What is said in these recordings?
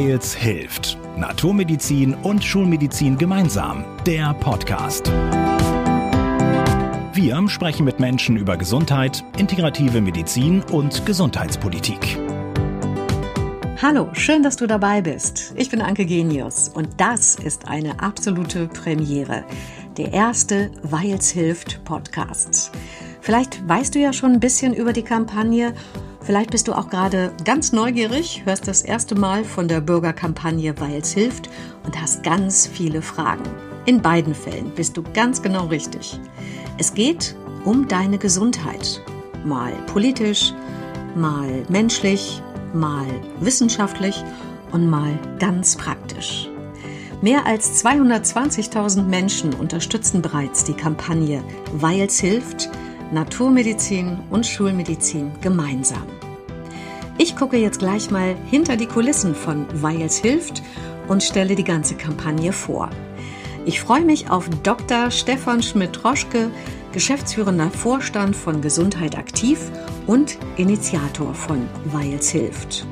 Weils hilft. Naturmedizin und Schulmedizin gemeinsam. Der Podcast. Wir sprechen mit Menschen über Gesundheit, integrative Medizin und Gesundheitspolitik. Hallo, schön, dass du dabei bist. Ich bin Anke Genius und das ist eine absolute Premiere. Der erste Weils hilft Podcast. Vielleicht weißt du ja schon ein bisschen über die Kampagne Vielleicht bist du auch gerade ganz neugierig, hörst das erste Mal von der Bürgerkampagne Weils hilft und hast ganz viele Fragen. In beiden Fällen bist du ganz genau richtig. Es geht um deine Gesundheit. Mal politisch, mal menschlich, mal wissenschaftlich und mal ganz praktisch. Mehr als 220.000 Menschen unterstützen bereits die Kampagne Weils hilft – Naturmedizin und Schulmedizin gemeinsam. Ich gucke jetzt gleich mal hinter die Kulissen von Weils hilft und stelle die ganze Kampagne vor. Ich freue mich auf Dr. Stefan Schmidt-Roschke, geschäftsführender Vorstand von Gesundheit aktiv und Initiator von Weils hilft.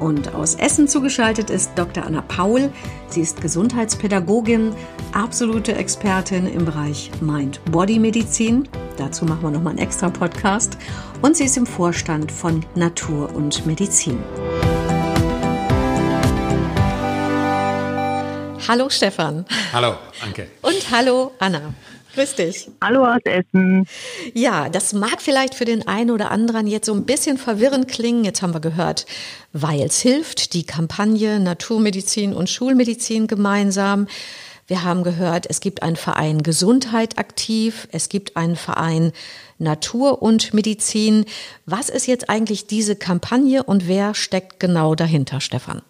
Und aus Essen zugeschaltet ist Dr. Anna Paul. Sie ist Gesundheitspädagogin, absolute Expertin im Bereich Mind-Body-Medizin. Dazu machen wir nochmal einen extra Podcast. Und sie ist im Vorstand von Natur und Medizin. Hallo Stefan. Hallo, Anke. Und hallo Anna. Grüß dich. Hallo aus Essen. Ja, das mag vielleicht für den einen oder anderen jetzt so ein bisschen verwirrend klingen. Jetzt haben wir gehört, Weils hilft, die Kampagne Naturmedizin und Schulmedizin gemeinsam. Wir haben gehört, es gibt einen Verein Gesundheit aktiv, es gibt einen Verein Natur und Medizin. Was ist jetzt eigentlich diese Kampagne und wer steckt genau dahinter, Stefan?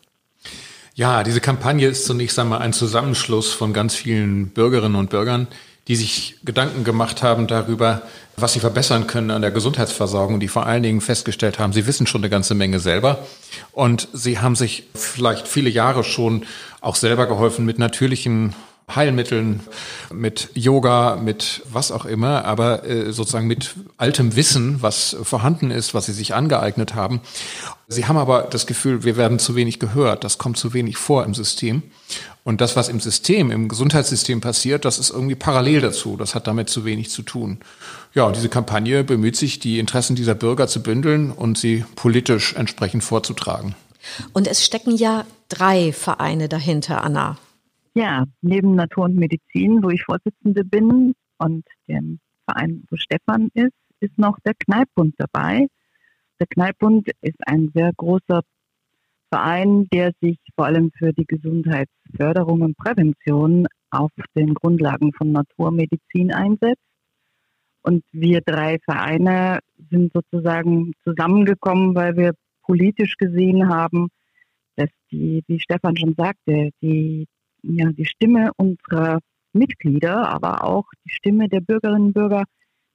Ja, diese Kampagne ist zunächst einmal ein Zusammenschluss von ganz vielen Bürgerinnen und Bürgern, die sich Gedanken gemacht haben darüber, was sie verbessern können an der Gesundheitsversorgung, die vor allen Dingen festgestellt haben, sie wissen schon eine ganze Menge selber. Und sie haben sich vielleicht viele Jahre schon auch selber geholfen mit natürlichen Heilmitteln, mit Yoga, mit was auch immer, aber äh, sozusagen mit altem Wissen, was vorhanden ist, was sie sich angeeignet haben. Sie haben aber das Gefühl, wir werden zu wenig gehört, das kommt zu wenig vor im System. Und das, was im System, im Gesundheitssystem passiert, das ist irgendwie parallel dazu. Das hat damit zu wenig zu tun. Ja, und diese Kampagne bemüht sich, die Interessen dieser Bürger zu bündeln und sie politisch entsprechend vorzutragen. Und es stecken ja drei Vereine dahinter, Anna. Ja, neben Natur und Medizin, wo ich Vorsitzende bin und dem Verein, wo Stefan ist, ist noch der Kneippbund dabei. Der Kneippbund ist ein sehr großer Verein, der sich vor allem für die Gesundheitsförderung und Prävention auf den Grundlagen von Naturmedizin einsetzt. Und wir drei Vereine sind sozusagen zusammengekommen, weil wir politisch gesehen haben, dass die, wie Stefan schon sagte, die ja, die Stimme unserer Mitglieder, aber auch die Stimme der Bürgerinnen und Bürger,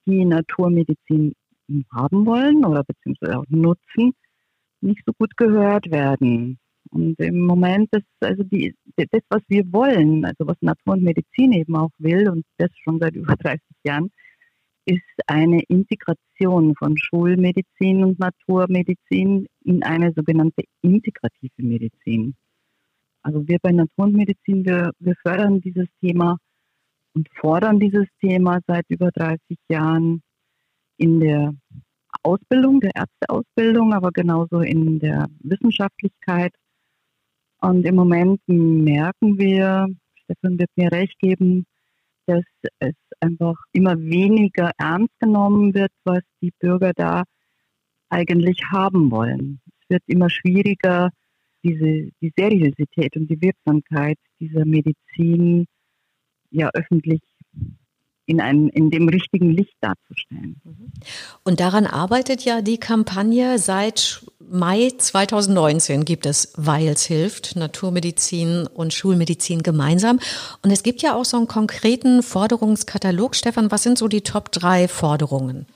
die Naturmedizin haben wollen oder beziehungsweise auch nutzen, nicht so gut gehört werden. Und im Moment ist also die, das, was wir wollen, also was Natur und Medizin eben auch will, und das schon seit über 30 Jahren, ist eine Integration von Schulmedizin und Naturmedizin in eine sogenannte integrative Medizin. Also wir bei Natur und Medizin, wir, wir fördern dieses Thema und fordern dieses Thema seit über 30 Jahren in der Ausbildung, der Ärzteausbildung, aber genauso in der Wissenschaftlichkeit. Und im Moment merken wir, Stefan wird mir recht geben, dass es einfach immer weniger ernst genommen wird, was die Bürger da eigentlich haben wollen. Es wird immer schwieriger, diese, die Seriosität und die Wirksamkeit dieser Medizin ja öffentlich in, einem, in dem richtigen Licht darzustellen. Und daran arbeitet ja die Kampagne seit Mai 2019 gibt es Weils hilft, Naturmedizin und Schulmedizin gemeinsam. Und es gibt ja auch so einen konkreten Forderungskatalog. Stefan, was sind so die Top drei Forderungen?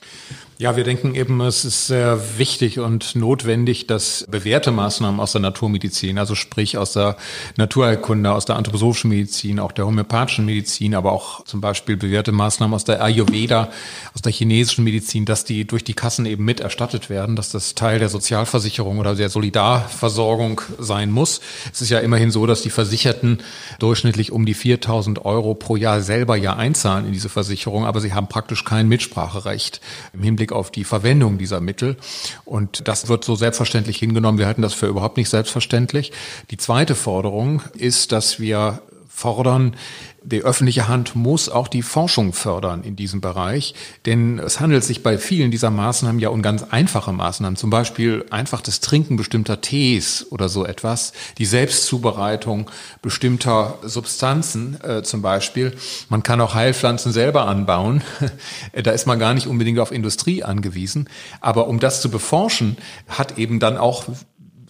Ja, wir denken eben, es ist sehr wichtig und notwendig, dass bewährte Maßnahmen aus der Naturmedizin, also sprich aus der Naturheilkunde, aus der anthroposophischen Medizin, auch der homöopathischen Medizin, aber auch zum Beispiel bewährte Maßnahmen aus der Ayurveda, aus der chinesischen Medizin, dass die durch die Kassen eben mit erstattet werden, dass das Teil der Sozialversicherung oder der Solidarversorgung sein muss. Es ist ja immerhin so, dass die Versicherten durchschnittlich um die 4000 Euro pro Jahr selber ja einzahlen in diese Versicherung, aber sie haben praktisch kein Mitspracherecht im Hinblick Hinblick auf die Verwendung dieser Mittel. Und das wird so selbstverständlich hingenommen. Wir halten das für überhaupt nicht selbstverständlich. Die zweite Forderung ist, dass wir fordern, die öffentliche Hand muss auch die Forschung fördern in diesem Bereich, denn es handelt sich bei vielen dieser Maßnahmen ja um ganz einfache Maßnahmen, zum Beispiel einfach das Trinken bestimmter Tees oder so etwas, die Selbstzubereitung bestimmter Substanzen äh, zum Beispiel. Man kann auch Heilpflanzen selber anbauen, da ist man gar nicht unbedingt auf Industrie angewiesen, aber um das zu beforschen, hat eben dann auch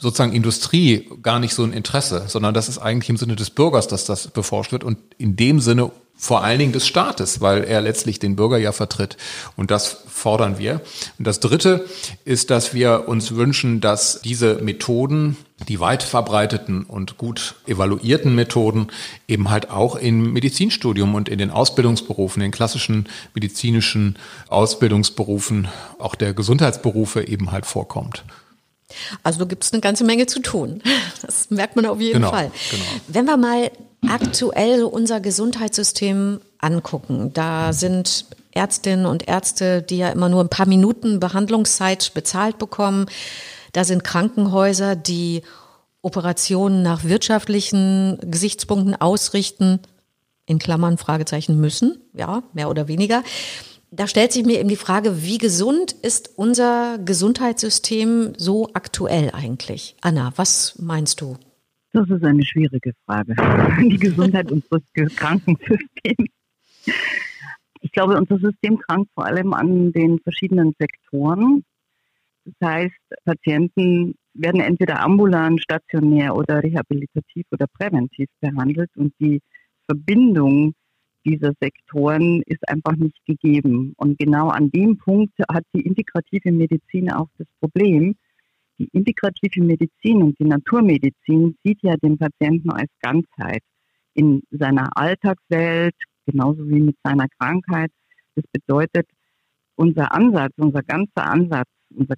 sozusagen Industrie gar nicht so ein Interesse, sondern das ist eigentlich im Sinne des Bürgers, dass das beforscht wird und in dem Sinne vor allen Dingen des Staates, weil er letztlich den Bürger ja vertritt. Und das fordern wir. Und das Dritte ist, dass wir uns wünschen, dass diese Methoden, die weit verbreiteten und gut evaluierten Methoden, eben halt auch im Medizinstudium und in den Ausbildungsberufen, den klassischen medizinischen Ausbildungsberufen, auch der Gesundheitsberufe eben halt vorkommt. Also gibt es eine ganze Menge zu tun. Das merkt man auf jeden genau, Fall. Genau. Wenn wir mal aktuell unser Gesundheitssystem angucken, da sind Ärztinnen und Ärzte, die ja immer nur ein paar Minuten Behandlungszeit bezahlt bekommen. Da sind Krankenhäuser, die Operationen nach wirtschaftlichen Gesichtspunkten ausrichten, in Klammern Fragezeichen müssen, ja, mehr oder weniger da stellt sich mir eben die Frage, wie gesund ist unser Gesundheitssystem so aktuell eigentlich? Anna, was meinst du? Das ist eine schwierige Frage. Die Gesundheit unseres Krankensystems. Ich glaube, unser System krankt vor allem an den verschiedenen Sektoren. Das heißt, Patienten werden entweder ambulant, stationär oder rehabilitativ oder präventiv behandelt und die Verbindung dieser Sektoren ist einfach nicht gegeben. Und genau an dem Punkt hat die integrative Medizin auch das Problem. Die integrative Medizin und die Naturmedizin sieht ja den Patienten als Ganzheit in seiner Alltagswelt, genauso wie mit seiner Krankheit. Das bedeutet, unser Ansatz, unser ganzer Ansatz, unser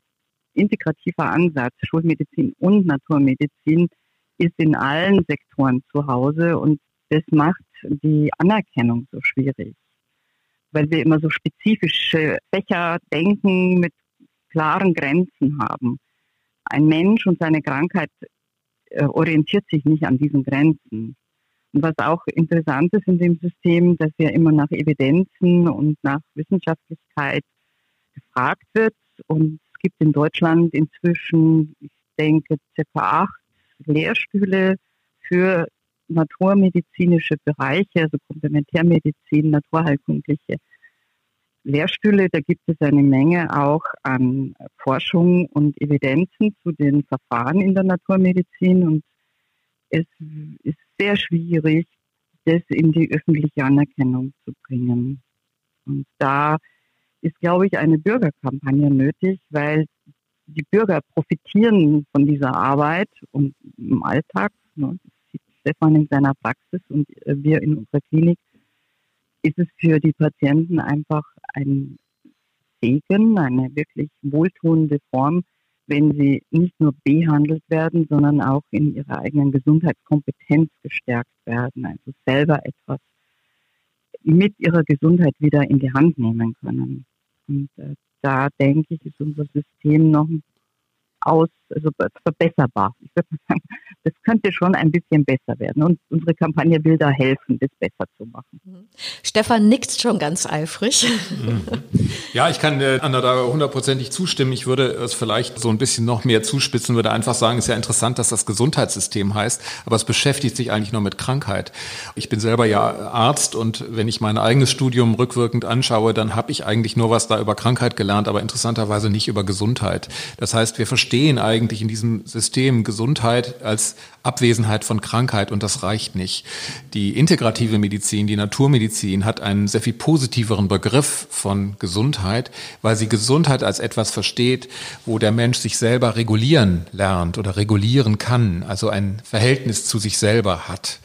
integrativer Ansatz, Schulmedizin und Naturmedizin, ist in allen Sektoren zu Hause und das macht die Anerkennung so schwierig, weil wir immer so spezifische Fächer denken mit klaren Grenzen haben. Ein Mensch und seine Krankheit äh, orientiert sich nicht an diesen Grenzen. Und was auch interessant ist in dem System, dass ja immer nach Evidenzen und nach Wissenschaftlichkeit gefragt wird. Und es gibt in Deutschland inzwischen, ich denke, circa acht Lehrstühle für naturmedizinische Bereiche, also Komplementärmedizin, naturheilkundliche Lehrstühle. Da gibt es eine Menge auch an Forschung und Evidenzen zu den Verfahren in der Naturmedizin und es ist sehr schwierig, das in die öffentliche Anerkennung zu bringen. Und da ist, glaube ich, eine Bürgerkampagne nötig, weil die Bürger profitieren von dieser Arbeit und im Alltag. Ne, Stefan in seiner Praxis und äh, wir in unserer Klinik, ist es für die Patienten einfach ein Segen, eine wirklich wohltuende Form, wenn sie nicht nur behandelt werden, sondern auch in ihrer eigenen Gesundheitskompetenz gestärkt werden, also selber etwas mit ihrer Gesundheit wieder in die Hand nehmen können. Und äh, da denke ich, ist unser System noch aus, also verbesserbar. Ich würde sagen, das könnte schon ein bisschen besser werden. Und unsere Kampagne will da helfen, das besser zu machen. Mhm. Stefan nickt schon ganz eifrig. Mhm. Ja, ich kann äh, Anna da hundertprozentig zustimmen. Ich würde es vielleicht so ein bisschen noch mehr zuspitzen, würde einfach sagen, es ist ja interessant, dass das Gesundheitssystem heißt, aber es beschäftigt sich eigentlich nur mit Krankheit. Ich bin selber ja Arzt und wenn ich mein eigenes Studium rückwirkend anschaue, dann habe ich eigentlich nur was da über Krankheit gelernt, aber interessanterweise nicht über Gesundheit. Das heißt, wir verstehen eigentlich in diesem System Gesundheit als Abwesenheit von Krankheit und das reicht nicht. Die integrative Medizin, die Naturmedizin hat einen sehr viel positiveren Begriff von Gesundheit, weil sie Gesundheit als etwas versteht, wo der Mensch sich selber regulieren lernt oder regulieren kann, also ein Verhältnis zu sich selber hat.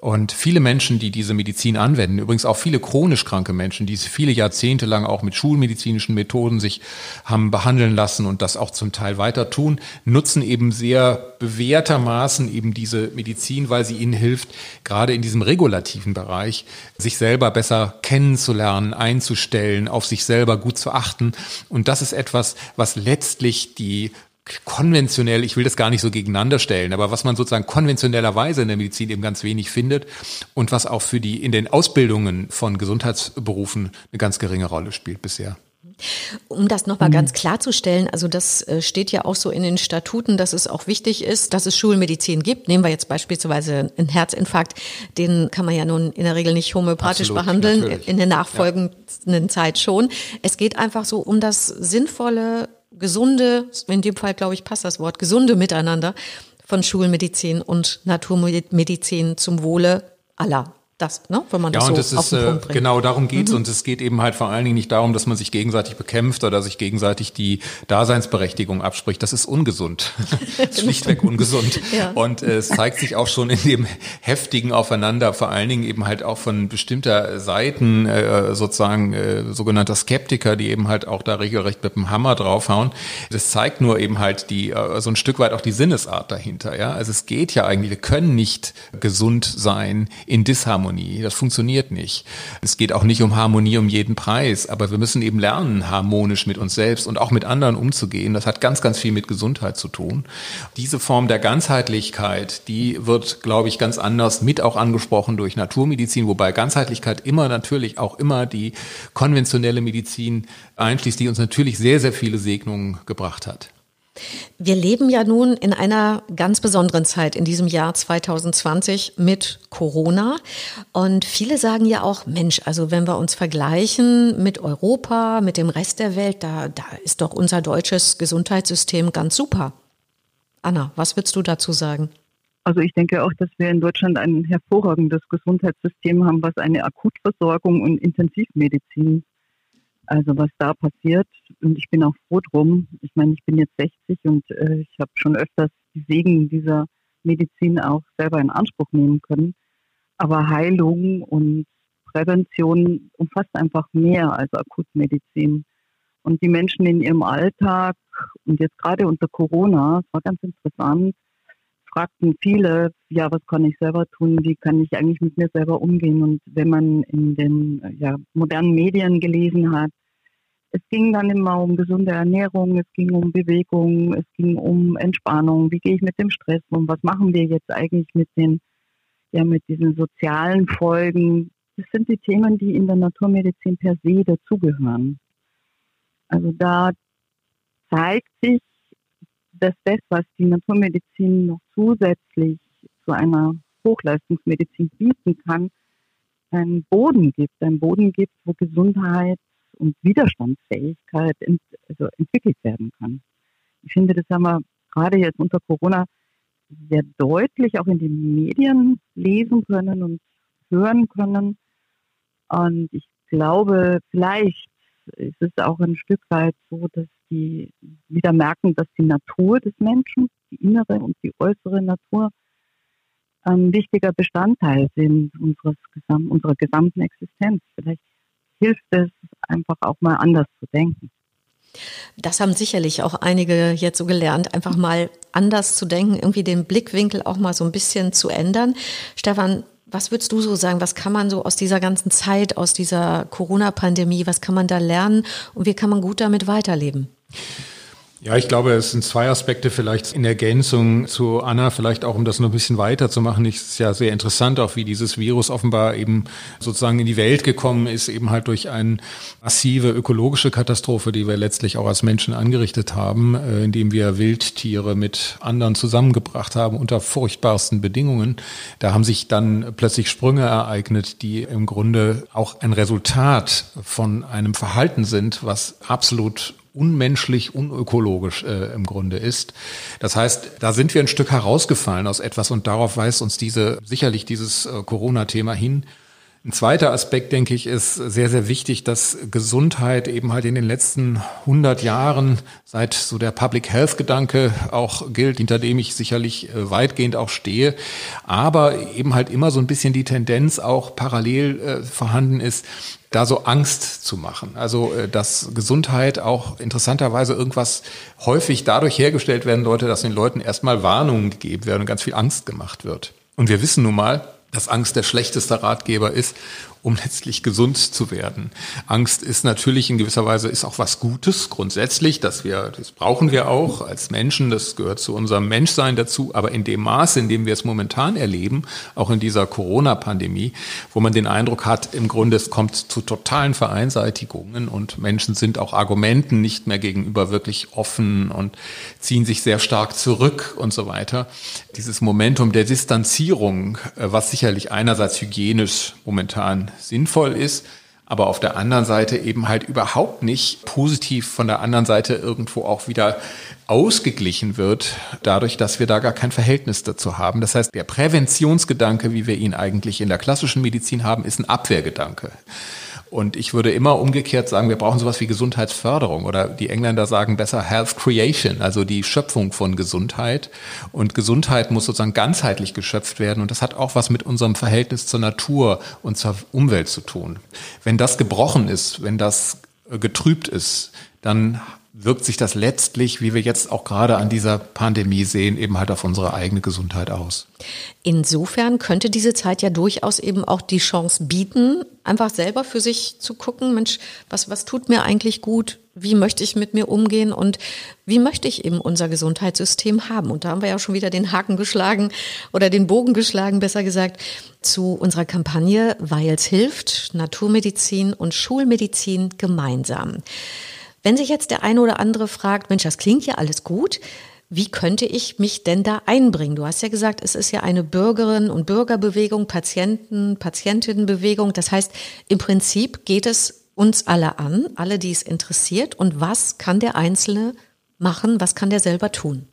Und viele Menschen, die diese Medizin anwenden, übrigens auch viele chronisch kranke Menschen, die viele Jahrzehnte lang auch mit schulmedizinischen Methoden sich haben behandeln lassen und das auch zum Teil weiter tun, nutzen eben sehr bewährtermaßen eben diese Medizin, weil sie ihnen hilft, gerade in diesem regulativen Bereich, sich selber besser kennenzulernen, einzustellen, auf sich selber gut zu achten. Und das ist etwas, was letztlich die konventionell, ich will das gar nicht so gegeneinander stellen, aber was man sozusagen konventionellerweise in der Medizin eben ganz wenig findet und was auch für die in den Ausbildungen von Gesundheitsberufen eine ganz geringe Rolle spielt bisher. Um das nochmal mhm. ganz klarzustellen, also das äh, steht ja auch so in den Statuten, dass es auch wichtig ist, dass es Schulmedizin gibt. Nehmen wir jetzt beispielsweise einen Herzinfarkt, den kann man ja nun in der Regel nicht homöopathisch Absolut, behandeln, natürlich. in der nachfolgenden ja. Zeit schon. Es geht einfach so um das sinnvolle gesunde, in dem Fall glaube ich passt das Wort, gesunde Miteinander von Schulmedizin und Naturmedizin zum Wohle aller das, ne? wenn man ja, das so und das ist, äh, Genau, darum geht's mhm. und es geht eben halt vor allen Dingen nicht darum, dass man sich gegenseitig bekämpft oder sich gegenseitig die Daseinsberechtigung abspricht. Das ist ungesund, schlichtweg ungesund. ja. Und äh, es zeigt sich auch schon in dem heftigen Aufeinander, vor allen Dingen eben halt auch von bestimmter Seiten, äh, sozusagen äh, sogenannter Skeptiker, die eben halt auch da regelrecht mit dem Hammer draufhauen. Das zeigt nur eben halt die äh, so ein Stück weit auch die Sinnesart dahinter. Ja, also es geht ja eigentlich, wir können nicht gesund sein in Disharmonie Harmonie. Das funktioniert nicht. Es geht auch nicht um Harmonie um jeden Preis, aber wir müssen eben lernen, harmonisch mit uns selbst und auch mit anderen umzugehen. Das hat ganz, ganz viel mit Gesundheit zu tun. Diese Form der Ganzheitlichkeit, die wird, glaube ich, ganz anders mit auch angesprochen durch Naturmedizin, wobei Ganzheitlichkeit immer natürlich auch immer die konventionelle Medizin einschließt, die uns natürlich sehr, sehr viele Segnungen gebracht hat. Wir leben ja nun in einer ganz besonderen Zeit in diesem Jahr 2020 mit Corona. Und viele sagen ja auch, Mensch, also wenn wir uns vergleichen mit Europa, mit dem Rest der Welt, da, da ist doch unser deutsches Gesundheitssystem ganz super. Anna, was würdest du dazu sagen? Also ich denke auch, dass wir in Deutschland ein hervorragendes Gesundheitssystem haben, was eine Akutversorgung und Intensivmedizin also was da passiert. Und ich bin auch froh drum. Ich meine, ich bin jetzt 60 und äh, ich habe schon öfters die Segen dieser Medizin auch selber in Anspruch nehmen können. Aber Heilung und Prävention umfasst einfach mehr als Akutmedizin. Und die Menschen in ihrem Alltag und jetzt gerade unter Corona, es war ganz interessant, fragten viele, ja, was kann ich selber tun? Wie kann ich eigentlich mit mir selber umgehen? Und wenn man in den ja, modernen Medien gelesen hat, es ging dann immer um gesunde Ernährung, es ging um Bewegung, es ging um Entspannung. Wie gehe ich mit dem Stress um? Was machen wir jetzt eigentlich mit den, ja, mit diesen sozialen Folgen? Das sind die Themen, die in der Naturmedizin per se dazugehören. Also da zeigt sich, dass das, was die Naturmedizin noch zusätzlich zu einer Hochleistungsmedizin bieten kann, einen Boden gibt, einen Boden gibt, wo Gesundheit und Widerstandsfähigkeit ent, also entwickelt werden kann. Ich finde, das haben wir gerade jetzt unter Corona sehr deutlich auch in den Medien lesen können und hören können. Und ich glaube, vielleicht ist es auch ein Stück weit so, dass die wieder merken, dass die Natur des Menschen, die innere und die äußere Natur, ein wichtiger Bestandteil sind unseres, unserer gesamten Existenz. Vielleicht hilft es einfach auch mal anders zu denken. Das haben sicherlich auch einige jetzt so gelernt, einfach mal anders zu denken, irgendwie den Blickwinkel auch mal so ein bisschen zu ändern. Stefan, was würdest du so sagen? Was kann man so aus dieser ganzen Zeit, aus dieser Corona-Pandemie, was kann man da lernen und wie kann man gut damit weiterleben? Ja, ich glaube, es sind zwei Aspekte vielleicht in Ergänzung zu Anna, vielleicht auch um das noch ein bisschen weiter zu machen. Es ist ja sehr interessant auch, wie dieses Virus offenbar eben sozusagen in die Welt gekommen ist, eben halt durch eine massive ökologische Katastrophe, die wir letztlich auch als Menschen angerichtet haben, äh, indem wir Wildtiere mit anderen zusammengebracht haben unter furchtbarsten Bedingungen. Da haben sich dann plötzlich Sprünge ereignet, die im Grunde auch ein Resultat von einem Verhalten sind, was absolut unmenschlich, unökologisch äh, im Grunde ist. Das heißt, da sind wir ein Stück herausgefallen aus etwas und darauf weist uns diese sicherlich dieses äh, Corona-Thema hin. Ein zweiter Aspekt, denke ich, ist sehr, sehr wichtig, dass Gesundheit eben halt in den letzten 100 Jahren, seit so der Public Health Gedanke auch gilt, hinter dem ich sicherlich äh, weitgehend auch stehe, aber eben halt immer so ein bisschen die Tendenz auch parallel äh, vorhanden ist, da so Angst zu machen. Also, äh, dass Gesundheit auch interessanterweise irgendwas häufig dadurch hergestellt werden sollte, dass den Leuten erstmal Warnungen gegeben werden und ganz viel Angst gemacht wird. Und wir wissen nun mal, dass Angst der schlechteste Ratgeber ist um letztlich gesund zu werden. Angst ist natürlich in gewisser Weise ist auch was Gutes grundsätzlich, dass wir das brauchen wir auch als Menschen, das gehört zu unserem Menschsein dazu, aber in dem Maße, in dem wir es momentan erleben, auch in dieser Corona Pandemie, wo man den Eindruck hat, im Grunde es kommt zu totalen Vereinseitigungen und Menschen sind auch Argumenten nicht mehr gegenüber wirklich offen und ziehen sich sehr stark zurück und so weiter. Dieses Momentum der Distanzierung, äh, was sicherlich einerseits hygienisch momentan sinnvoll ist, aber auf der anderen Seite eben halt überhaupt nicht positiv von der anderen Seite irgendwo auch wieder ausgeglichen wird, dadurch, dass wir da gar kein Verhältnis dazu haben. Das heißt, der Präventionsgedanke, wie wir ihn eigentlich in der klassischen Medizin haben, ist ein Abwehrgedanke. Und ich würde immer umgekehrt sagen, wir brauchen sowas wie Gesundheitsförderung oder die Engländer sagen besser Health Creation, also die Schöpfung von Gesundheit. Und Gesundheit muss sozusagen ganzheitlich geschöpft werden. Und das hat auch was mit unserem Verhältnis zur Natur und zur Umwelt zu tun. Wenn das gebrochen ist, wenn das getrübt ist, dann wirkt sich das letztlich, wie wir jetzt auch gerade an dieser Pandemie sehen, eben halt auf unsere eigene Gesundheit aus. Insofern könnte diese Zeit ja durchaus eben auch die Chance bieten, einfach selber für sich zu gucken, Mensch, was, was tut mir eigentlich gut? Wie möchte ich mit mir umgehen? Und wie möchte ich eben unser Gesundheitssystem haben? Und da haben wir ja schon wieder den Haken geschlagen oder den Bogen geschlagen, besser gesagt, zu unserer Kampagne, weil es hilft, Naturmedizin und Schulmedizin gemeinsam. Wenn sich jetzt der eine oder andere fragt, Mensch, das klingt ja alles gut, wie könnte ich mich denn da einbringen? Du hast ja gesagt, es ist ja eine Bürgerinnen- und Bürgerbewegung, Patienten, Patientinnenbewegung. Das heißt, im Prinzip geht es uns alle an, alle, die es interessiert. Und was kann der Einzelne machen? Was kann der selber tun?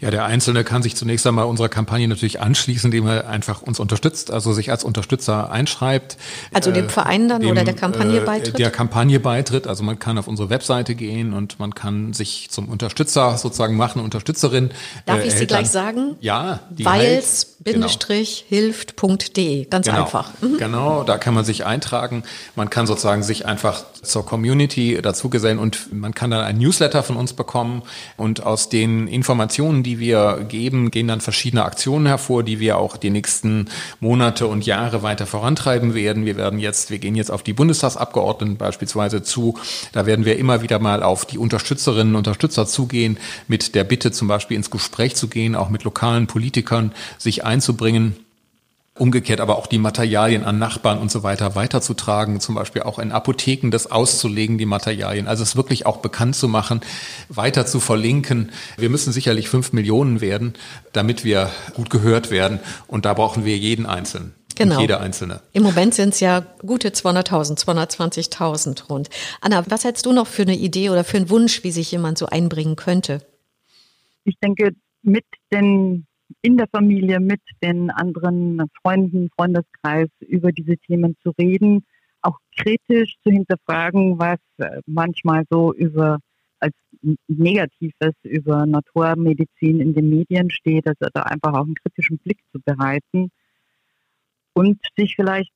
Ja, der Einzelne kann sich zunächst einmal unserer Kampagne natürlich anschließen, indem er einfach uns unterstützt, also sich als Unterstützer einschreibt. Also dem äh, Verein dann dem, oder der Kampagne äh, beitritt? Der Kampagne beitritt. Also man kann auf unsre Webseite gehen und man kann sich zum Unterstützer sozusagen machen, Unterstützerin. Darf äh, ich sie gleich sagen? Ja. Weils-hilft.de. Ganz genau. einfach. Mhm. Genau, da kann man sich eintragen. Man kann sozusagen sich einfach zur Community dazugesellen und man kann dann ein Newsletter von uns bekommen und aus den Informationen, die wir geben, gehen dann verschiedene Aktionen hervor, die wir auch die nächsten Monate und Jahre weiter vorantreiben werden. Wir werden jetzt, wir gehen jetzt auf die Bundestagsabgeordneten beispielsweise zu. Da werden wir immer wieder mal auf die Unterstützerinnen und Unterstützer zugehen, mit der Bitte zum Beispiel ins Gespräch zu gehen, auch mit lokalen Politikern sich einzubringen Umgekehrt aber auch die Materialien an Nachbarn und so weiter weiterzutragen, zum Beispiel auch in Apotheken das auszulegen, die Materialien. Also es wirklich auch bekannt zu machen, weiter zu verlinken. Wir müssen sicherlich fünf Millionen werden, damit wir gut gehört werden. Und da brauchen wir jeden Einzelnen. Genau. Jeder Einzelne. Im Moment sind es ja gute 200.000, 220.000 rund. Anna, was hättest du noch für eine Idee oder für einen Wunsch, wie sich jemand so einbringen könnte? Ich denke, mit den in der Familie mit den anderen Freunden, Freundeskreis über diese Themen zu reden, auch kritisch zu hinterfragen, was äh, manchmal so über als Negatives über Naturmedizin in den Medien steht, also da einfach auch einen kritischen Blick zu bereiten und sich vielleicht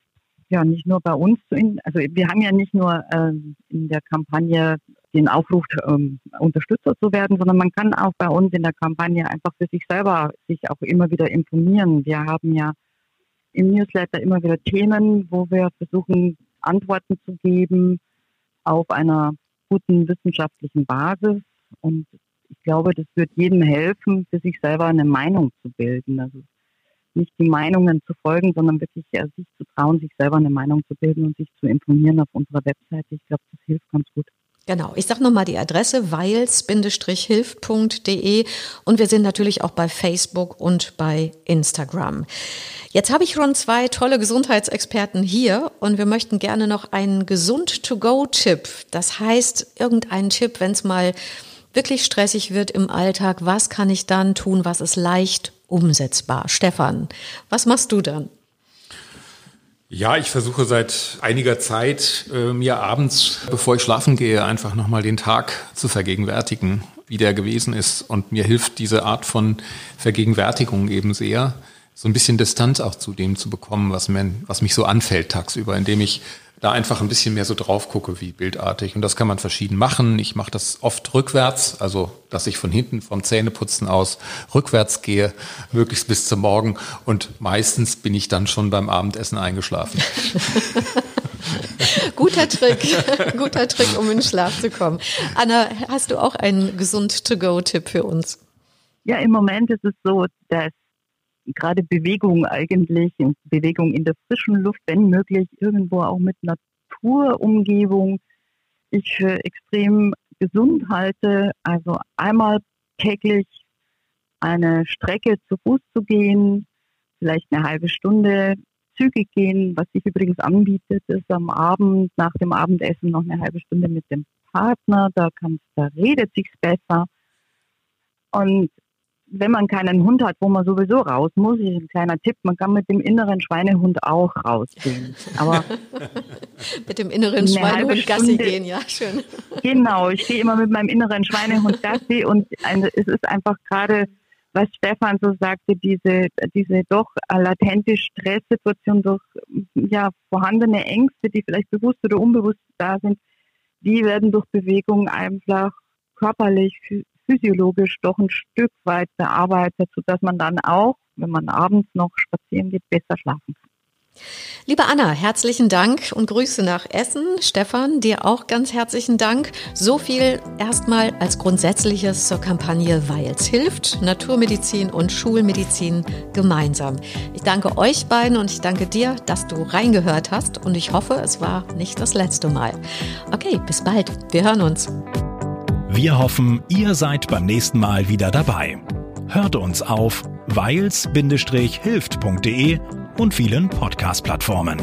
ja nicht nur bei uns zu, also wir haben ja nicht nur äh, in der Kampagne den Aufruf, ähm, Unterstützer zu werden, sondern man kann auch bei uns in der Kampagne einfach für sich selber sich auch immer wieder informieren. Wir haben ja im Newsletter immer wieder Themen, wo wir versuchen, Antworten zu geben auf einer guten wissenschaftlichen Basis. Und ich glaube, das wird jedem helfen, für sich selber eine Meinung zu bilden. Also nicht die Meinungen zu folgen, sondern wirklich ja, sich zu trauen, sich selber eine Meinung zu bilden und sich zu informieren auf unserer Webseite. Ich glaube, das hilft ganz gut. Genau, ich sage nochmal die Adresse weils-hilft.de und wir sind natürlich auch bei Facebook und bei Instagram. Jetzt habe ich schon zwei tolle Gesundheitsexperten hier und wir möchten gerne noch einen Gesund-to-go-Tipp. Das heißt, irgendeinen Tipp, wenn es mal wirklich stressig wird im Alltag, was kann ich dann tun, was ist leicht umsetzbar? Stefan, was machst du dann? Ja, ich versuche seit einiger Zeit, äh, mir abends, bevor ich schlafen gehe, einfach nochmal den Tag zu vergegenwärtigen, wie der gewesen ist. Und mir hilft diese Art von Vergegenwärtigung eben sehr, so ein bisschen Distanz auch zu dem zu bekommen, was, mir, was mich so anfällt tagsüber, indem ich da einfach ein bisschen mehr so drauf gucke wie bildartig. Und das kann man verschieden machen. Ich mache das oft rückwärts, also dass ich von hinten vom Zähneputzen aus rückwärts gehe, möglichst bis zum Morgen. Und meistens bin ich dann schon beim Abendessen eingeschlafen. guter Trick, guter Trick, um in den Schlaf zu kommen. Anna, hast du auch einen gesund-to-go-Tipp für uns? Ja, im Moment ist es so, dass gerade Bewegung eigentlich, Bewegung in der frischen Luft, wenn möglich, irgendwo auch mit Naturumgebung, ich für extrem gesund halte. Also einmal täglich eine Strecke zu Fuß zu gehen, vielleicht eine halbe Stunde zügig gehen, was sich übrigens anbietet, ist am Abend nach dem Abendessen noch eine halbe Stunde mit dem Partner, da, kann, da redet sich's besser. Und wenn man keinen Hund hat, wo man sowieso raus muss, ist ein kleiner Tipp, man kann mit dem inneren Schweinehund auch rausgehen. Aber mit dem inneren Schweinehund Gassi gehen, ja, schön. Genau, ich gehe immer mit meinem inneren Schweinehund Gassi und es ist einfach gerade, was Stefan so sagte, diese, diese doch latente Stresssituation durch ja, vorhandene Ängste, die vielleicht bewusst oder unbewusst da sind, die werden durch Bewegung einfach körperlich, physiologisch doch ein Stück weit bearbeitet, sodass man dann auch, wenn man abends noch spazieren geht, besser schlafen kann. Liebe Anna, herzlichen Dank und Grüße nach Essen. Stefan, dir auch ganz herzlichen Dank. So viel erstmal als Grundsätzliches zur Kampagne Weils hilft, Naturmedizin und Schulmedizin gemeinsam. Ich danke euch beiden und ich danke dir, dass du reingehört hast und ich hoffe, es war nicht das letzte Mal. Okay, bis bald. Wir hören uns. Wir hoffen, ihr seid beim nächsten Mal wieder dabei. Hört uns auf weils-hilft.de und vielen Podcast-Plattformen.